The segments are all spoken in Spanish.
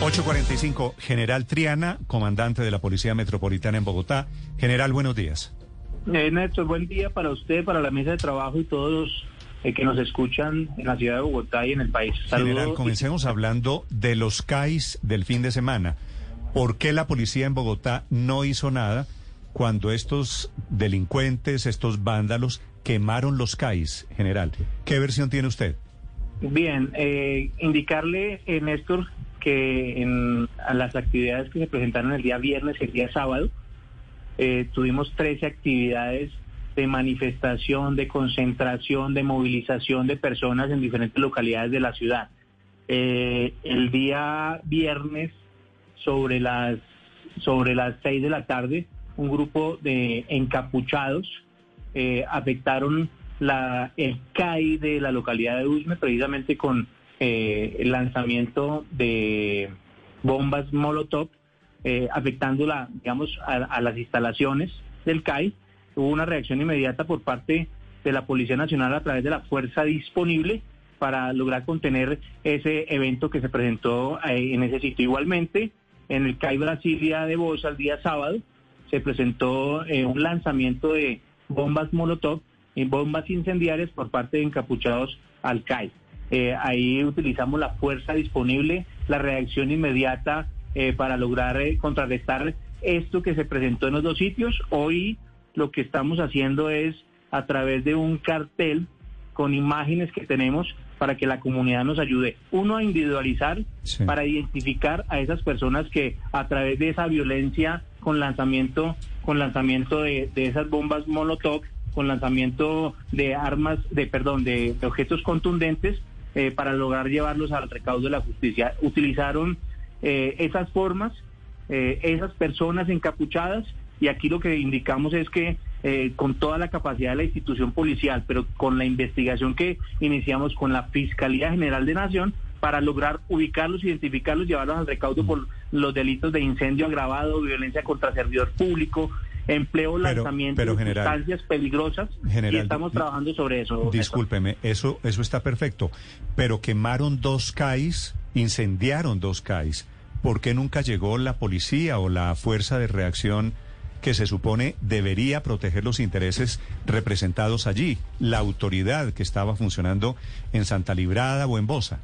845, General Triana, comandante de la Policía Metropolitana en Bogotá. General, buenos días. Eh, Néstor, buen día para usted, para la mesa de trabajo y todos los eh, que nos escuchan en la ciudad de Bogotá y en el país. General, Saludos. comencemos hablando de los CAIs del fin de semana. ¿Por qué la policía en Bogotá no hizo nada cuando estos delincuentes, estos vándalos, quemaron los CAIs, general? ¿Qué versión tiene usted? Bien, eh, indicarle, eh, Néstor, que en a las actividades que se presentaron el día viernes y el día sábado, eh, tuvimos 13 actividades de manifestación, de concentración, de movilización de personas en diferentes localidades de la ciudad. Eh, el día viernes, sobre las, sobre las 6 de la tarde, un grupo de encapuchados eh, afectaron la, el CAI de la localidad de Usme, precisamente con eh, el lanzamiento de bombas Molotov, eh, afectando la, digamos, a, a las instalaciones del CAI. Hubo una reacción inmediata por parte de la Policía Nacional a través de la fuerza disponible para lograr contener ese evento que se presentó eh, en ese sitio. Igualmente, en el CAI Brasilia de Bosa, el día sábado, se presentó eh, un lanzamiento de bombas Molotov y bombas incendiarias por parte de encapuchados al CAI. Eh, ahí utilizamos la fuerza disponible, la reacción inmediata eh, para lograr eh, contrarrestar esto que se presentó en los dos sitios. Hoy lo que estamos haciendo es a través de un cartel con imágenes que tenemos para que la comunidad nos ayude. Uno a individualizar, Sí. para identificar a esas personas que a través de esa violencia con lanzamiento, con lanzamiento de, de esas bombas Molotov, con lanzamiento de armas, de perdón, de, de objetos contundentes, eh, para lograr llevarlos al recaudo de la justicia. Utilizaron eh, esas formas, eh, esas personas encapuchadas, y aquí lo que indicamos es que eh, con toda la capacidad de la institución policial, pero con la investigación que iniciamos con la Fiscalía General de Nación, para lograr ubicarlos, identificarlos, llevarlos al recaudo por los delitos de incendio agravado, violencia contra servidor público, empleo, lanzamiento pero, de general, sustancias peligrosas, y estamos trabajando sobre eso. Discúlpeme, eso, eso está perfecto. Pero quemaron dos CAIs, incendiaron dos CAIs. ¿Por qué nunca llegó la policía o la fuerza de reacción que se supone debería proteger los intereses representados allí? La autoridad que estaba funcionando en Santa Librada o en Bosa.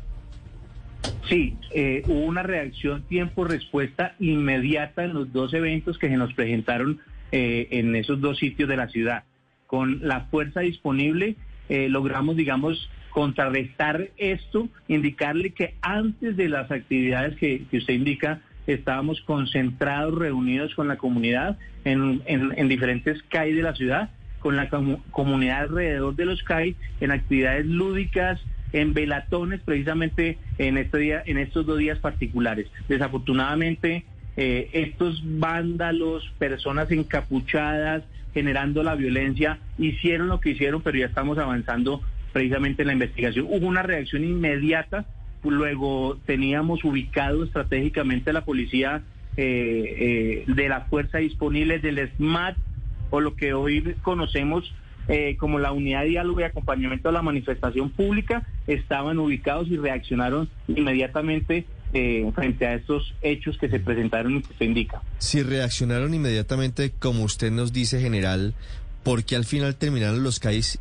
Sí, eh, hubo una reacción tiempo-respuesta inmediata en los dos eventos que se nos presentaron eh, en esos dos sitios de la ciudad. Con la fuerza disponible eh, logramos, digamos, contrarrestar esto, indicarle que antes de las actividades que, que usted indica, estábamos concentrados, reunidos con la comunidad en, en- en diferentes CAI de la ciudad, con la comu- comunidad alrededor de los CAI, en actividades lúdicas, en velatones, precisamente en este día, en estos dos días particulares. Desafortunadamente, eh, estos vándalos, personas encapuchadas, generando la violencia, hicieron lo que hicieron, pero ya estamos avanzando precisamente en la investigación. Hubo una reacción inmediata, luego teníamos ubicado estratégicamente a la policía eh, eh, de la fuerza disponible del SMAT, o lo que hoy conocemos eh, como la unidad de diálogo y acompañamiento a la manifestación pública, estaban ubicados y reaccionaron inmediatamente eh, frente a estos hechos que se presentaron y que se indica. Si reaccionaron inmediatamente, como usted nos dice, general, ¿por qué al final terminaron los CAIs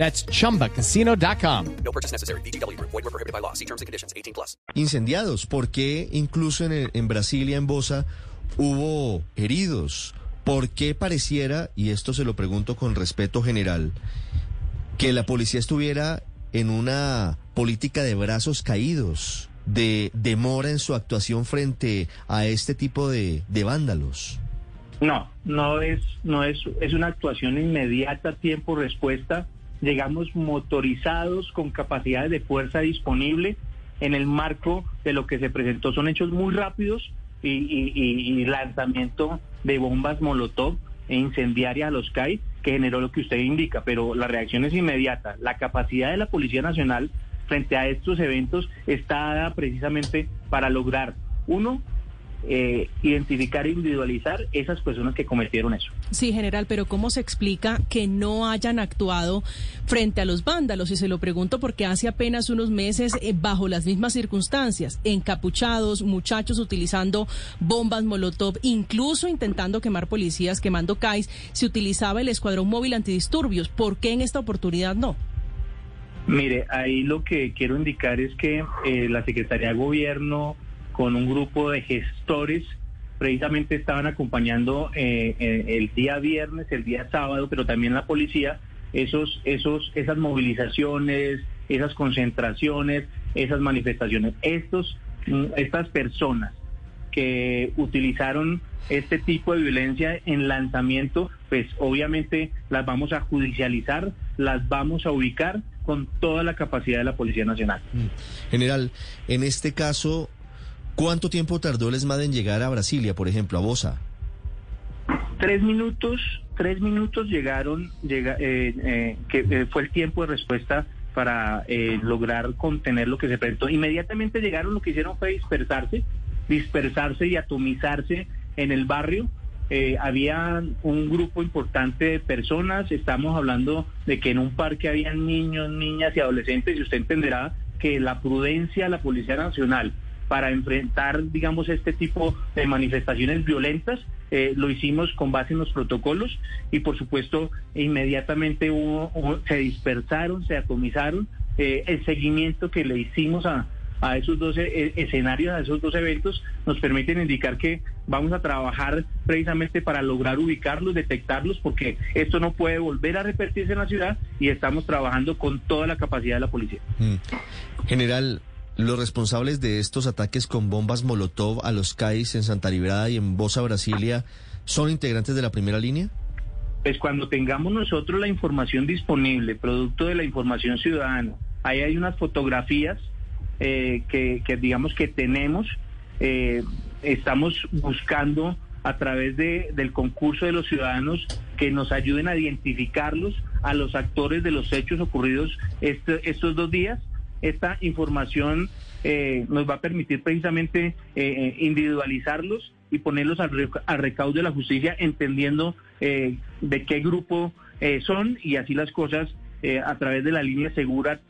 That's chumbacasino.com. No purchase necessary. VGW Group. Void were prohibited by law. See terms and conditions. 18 plus. Incendiados, ¿por qué incluso en, el- en Brasilia, en Bosa, hubo heridos? ¿Por qué pareciera, y esto se lo pregunto con respeto general, que la policía estuviera en una política de brazos caídos, de demora en su actuación frente a este tipo de, de vándalos? No, no es, no es, es una actuación inmediata, tiempo, respuesta. Llegamos motorizados con capacidades de fuerza disponible en el marco de lo que se presentó. Son hechos muy rápidos y, y- y- lanzamiento de bombas Molotov e incendiarias a los CAI que generó lo que usted indica, pero la reacción es inmediata. La capacidad de la Policía Nacional frente a estos eventos está dada precisamente para lograr, uno, eh, identificar e individualizar esas personas que cometieron eso. Sí, general, pero ¿cómo se explica que no hayan actuado frente a los vándalos? Y se lo pregunto porque hace apenas unos meses, eh, bajo las mismas circunstancias, encapuchados, muchachos utilizando bombas Molotov, incluso intentando quemar policías, quemando CAIs, se utilizaba el escuadrón móvil antidisturbios. ¿Por qué en esta oportunidad no? Mire, ahí lo que quiero indicar es que eh, la Secretaría de Gobierno con un grupo de gestores precisamente estaban acompañando eh, eh, el día viernes, el día sábado, pero también la policía, esos, esos, esas movilizaciones, esas concentraciones, esas manifestaciones. Estos, mm, estas personas que utilizaron este tipo de violencia en lanzamiento, pues obviamente las vamos a judicializar, las vamos a ubicar con toda la capacidad de la Policía Nacional. General, en este caso, ¿cuánto tiempo tardó el ESMAD en llegar a Brasilia, por ejemplo, a Bosa? Tres minutos, tres minutos llegaron, llega, eh, eh, que eh, fue el tiempo de respuesta para eh, lograr contener lo que se presentó. Inmediatamente llegaron, lo que hicieron fue dispersarse, dispersarse y atomizarse en el barrio. Eh, había un grupo importante de personas, estamos hablando de que en un parque habían niños, niñas y adolescentes, y usted entenderá que la prudencia de la Policía Nacional para enfrentar, digamos, este tipo de manifestaciones violentas, eh, lo hicimos con base en los protocolos y, por supuesto, inmediatamente hubo, hubo- se dispersaron, se atomizaron. Eh, el seguimiento que le hicimos a, a esos dos eh, escenarios, a esos dos eventos, nos permiten indicar que vamos a trabajar precisamente para lograr ubicarlos, detectarlos, porque esto no puede volver a repetirse en la ciudad y estamos trabajando con toda la capacidad de la policía. Mm. General, los responsables de estos ataques con bombas Molotov a los CAIs en Santa Librada y en Bosa, Brasilia, ¿son integrantes de la primera línea? Pues cuando tengamos nosotros la información disponible, producto de la información ciudadana, ahí hay unas fotografías eh, que, que digamos que tenemos, eh, estamos buscando a través de, del concurso de los ciudadanos que nos ayuden a identificarlos a los actores de los hechos ocurridos este- estos dos días. Esta información eh, nos va a permitir precisamente eh, eh, individualizarlos y ponerlos al, rec- al recaudo de la justicia, entendiendo eh, de qué grupo eh, son y así las cosas eh, a través de la línea segura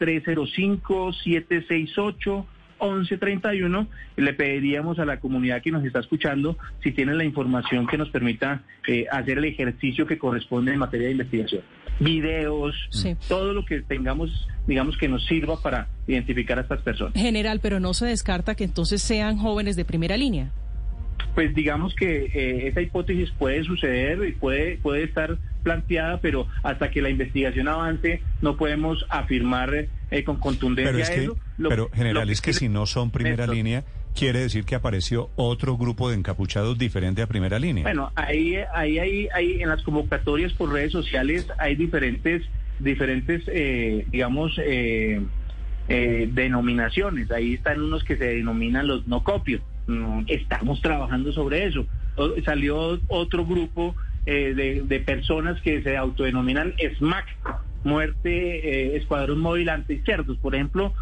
305-768-1131. Le pediríamos a la comunidad que nos está escuchando si tienen la información que nos permita eh, hacer el ejercicio que corresponde en materia de investigación. Videos, Sí. todo lo que tengamos, digamos, que nos sirva para identificar a estas personas. General, pero no se descarta que entonces sean jóvenes de primera línea. Pues digamos que eh, esa hipótesis puede suceder y puede, puede estar planteada, pero hasta que la investigación avance no podemos afirmar eh, con contundencia Pero es que, eso. Lo- pero general, es que si no son primera Néstor, línea, quiere decir que apareció otro grupo de encapuchados diferente a primera línea. Bueno, ahí, ahí, ahí, ahí en las convocatorias por redes sociales hay diferentes, diferentes, eh, digamos, eh, eh, denominaciones. Ahí están unos que se denominan los no copios. Estamos trabajando sobre eso. Salió otro grupo eh, de, personas que se autodenominan SMAC, Muerte, eh, Escuadrón Móvil Anticerdos. Por ejemplo,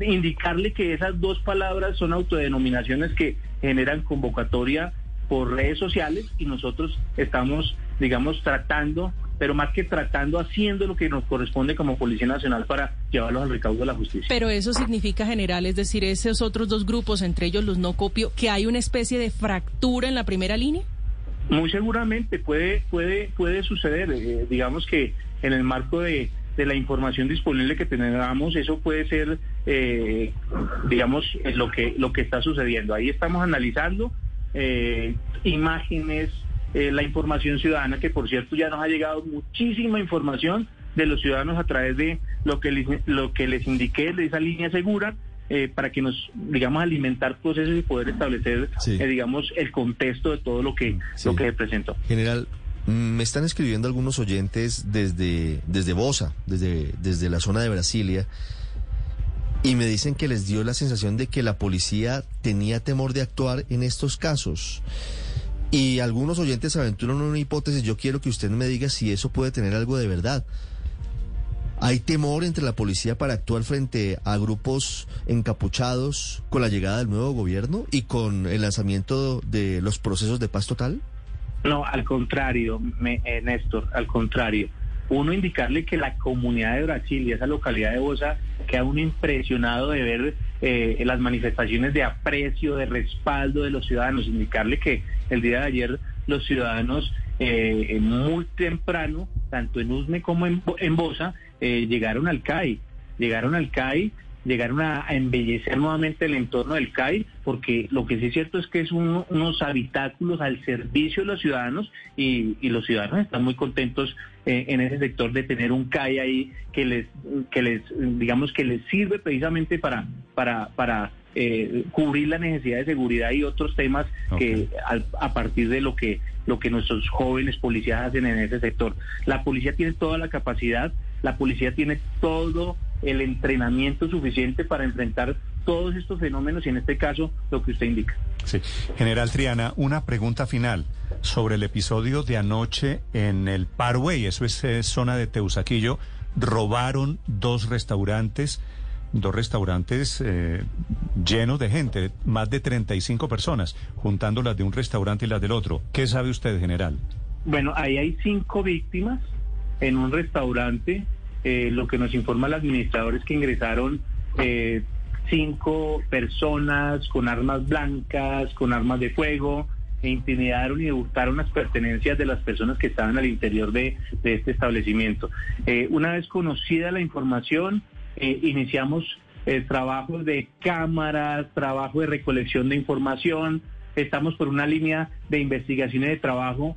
indicarle que esas dos palabras son autodenominaciones que generan convocatoria por redes sociales y nosotros estamos, digamos, tratando, pero más que tratando, haciendo lo que nos corresponde como Policía Nacional para llevarlos al recaudo de la justicia. Pero eso significa, general, es decir, esos otros dos grupos, entre ellos los no copio, que hay una especie de fractura en la primera línea. Muy seguramente puede puede puede suceder, eh, digamos que en el marco de, de la información disponible que tengamos, eso puede ser, eh, digamos, lo que, lo que está sucediendo. Ahí estamos analizando eh, imágenes, eh, la información ciudadana, que por cierto ya nos ha llegado muchísima información de los ciudadanos a través de lo que les, lo que les indiqué de esa línea segura. Eh, para que nos, digamos, alimentar procesos y poder establecer, Sí. eh, digamos, el contexto de todo lo que, Sí. lo que se presentó. General, mm, me están escribiendo algunos oyentes desde, desde Bosa, desde, desde la zona de Brasilia, y me dicen que les dio la sensación de que la policía tenía temor de actuar en estos casos. Y algunos oyentes aventuran una hipótesis, yo quiero que usted me diga si eso puede tener algo de verdad. ¿Hay temor entre la policía para actuar frente a grupos encapuchados con la llegada del nuevo gobierno y con el lanzamiento de los procesos de paz total? No, al contrario, me- eh, Néstor, al contrario. Uno indicarle que la comunidad de Brasil y esa localidad de Bosa queda uno impresionado de ver eh, las manifestaciones de aprecio, de respaldo de los ciudadanos. Indicarle que el día de ayer los ciudadanos eh, muy temprano, tanto en Usme como en, en Bosa, eh, llegaron al CAI. Llegaron al CAI llegaron a, embellecer nuevamente el entorno del CAI, porque lo que sí es cierto es que es un- unos habitáculos al servicio de los ciudadanos y, y los ciudadanos están muy contentos eh, en ese sector de tener un CAI ahí que les, que les, digamos que les sirve precisamente para, para, para eh, cubrir la necesidad de seguridad y otros temas que al- a partir de lo que lo que nuestros jóvenes policías hacen en ese sector. La policía tiene toda la capacidad, la policía tiene todo el entrenamiento suficiente para enfrentar todos estos fenómenos y en este caso lo que usted indica. Sí. General Triana, una pregunta final sobre el episodio de anoche en el Parway, eso es eh, zona de Teusaquillo. Robaron dos restaurantes, dos restaurantes eh, llenos de gente, más de 35 personas, juntándolas de un restaurante y las del otro. ¿Qué sabe usted, general? Bueno, ahí hay cinco víctimas en un restaurante. Eh, lo que nos informa el administrador es que ingresaron eh, cinco personas con armas blancas, con armas de fuego, e intimidaron y hurtaron las pertenencias de las personas que estaban al interior de, este establecimiento. Eh, una vez conocida la información, iniciamos trabajos de cámaras, trabajo de recolección de información. Estamos por una línea de investigación y de trabajo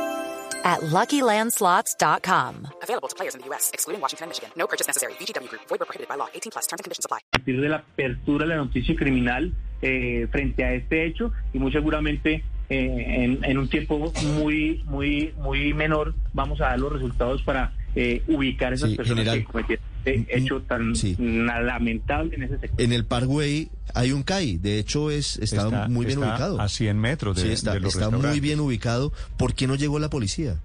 at LuckyLandSlots.com. Available to players in the U.S., excluding Washington and Michigan. No purchase necessary. VGW Group. Void prohibited by law. 18 plus. Terms and conditions apply. partir de la apertura de la noticia criminal eh, frente a este hecho y muy seguramente eh, en, en un tiempo muy muy muy menor vamos a dar los resultados para eh, ubicar esas Sí, personas general. que cometieron este Mm, hecho tan sí. na- lamentable en ese sector. En el Parkway hay un CAI, de hecho es, está, muy bien está ubicado. A 100 metros de, sí, está, de los está muy bien ubicado. ¿Por qué no llegó la policía?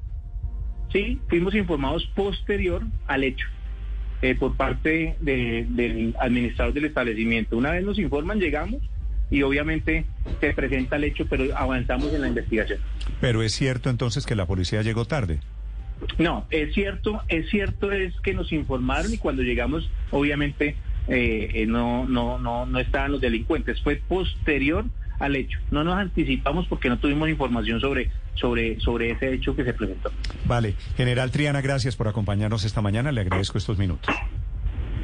Sí, fuimos informados posterior al hecho eh, por parte de- del administrador del establecimiento. Una vez nos informan, llegamos y obviamente se presenta el hecho, pero avanzamos en la investigación. Pero es cierto entonces que la policía llegó tarde. No, es cierto, es cierto es que nos informaron y cuando llegamos, obviamente, eh, eh, no, no, no, no estaban los delincuentes. Fue posterior al hecho. No nos anticipamos porque no tuvimos información sobre, sobre, sobre ese hecho que se presentó. Vale. General Triana, gracias por acompañarnos esta mañana. Le agradezco estos minutos.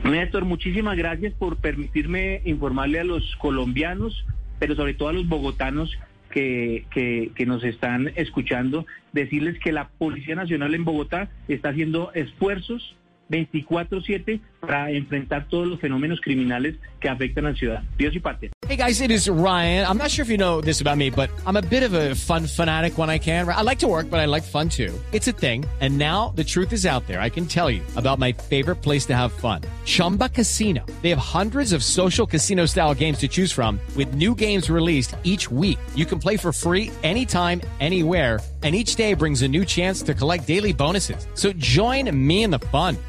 Néstor, muchísimas gracias por permitirme informarle a los colombianos, pero sobre todo a los bogotanos que, que, que nos están escuchando, decirles que la Policía Nacional en Bogotá está haciendo esfuerzos 24/7 para enfrentar todos los fenómenos criminales que afectan a la ciudad. Dios y patria. Hey guys, it is Ryan. I'm not sure if you know this about me, but I'm a bit of a fun fanatic when I can. I like to work, but I like fun too. It's a thing. And now the truth is out there. I can tell you about my favorite place to have fun Chumba Casino. They have hundreds of social casino style games to choose from, with new games released each week. You can play for free anytime, anywhere. And each day brings a new chance to collect daily bonuses. So join me in the fun.